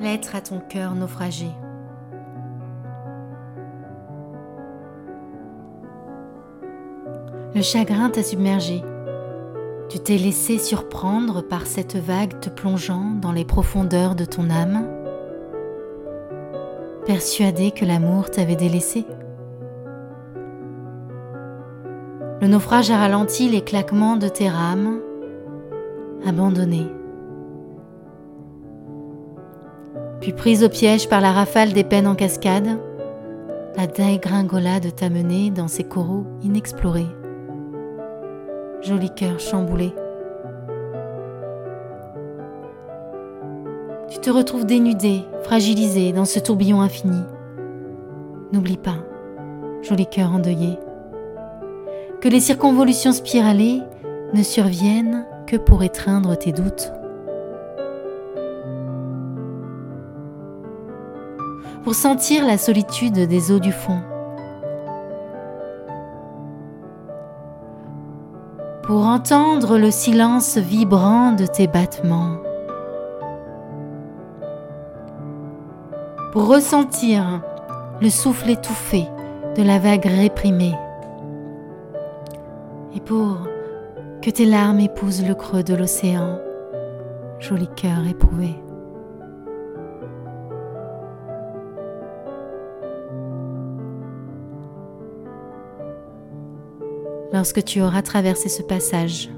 Lettre à ton cœur naufragé. Le chagrin t'a submergé. Tu t'es laissé surprendre par cette vague te plongeant dans les profondeurs de ton âme, persuadé que l'amour t'avait délaissé. Le naufrage a ralenti les claquements de tes rames, abandonnées. Prise au piège par la rafale des peines en cascade, la dégringolade t'a mené dans ces coraux inexplorés. Joli cœur chamboulé. Tu te retrouves dénudé, fragilisé dans ce tourbillon infini. N'oublie pas, joli cœur endeuillé, que les circonvolutions spiralées ne surviennent que pour étreindre tes doutes. Pour sentir la solitude des eaux du fond. Pour entendre le silence vibrant de tes battements. Pour ressentir le souffle étouffé de la vague réprimée et pour que tes larmes épousent le creux de l'océan, joli cœur éprouvé. Lorsque tu auras traversé ce passage,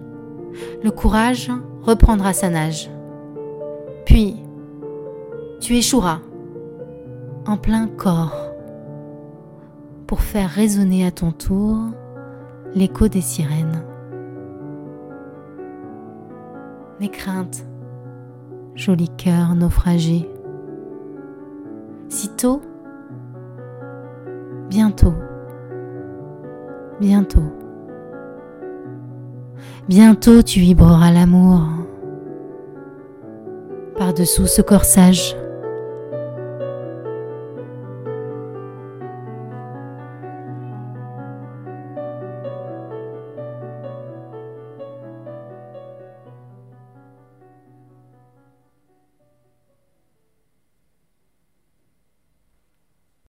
le courage reprendra sa nage. Puis, tu échoueras en plein corps pour faire résonner à ton tour l'écho des sirènes. Mes craintes, joli cœur naufragé. Sitôt, bientôt, bientôt. Bientôt tu vibreras l'amour. Par-dessous ce corsage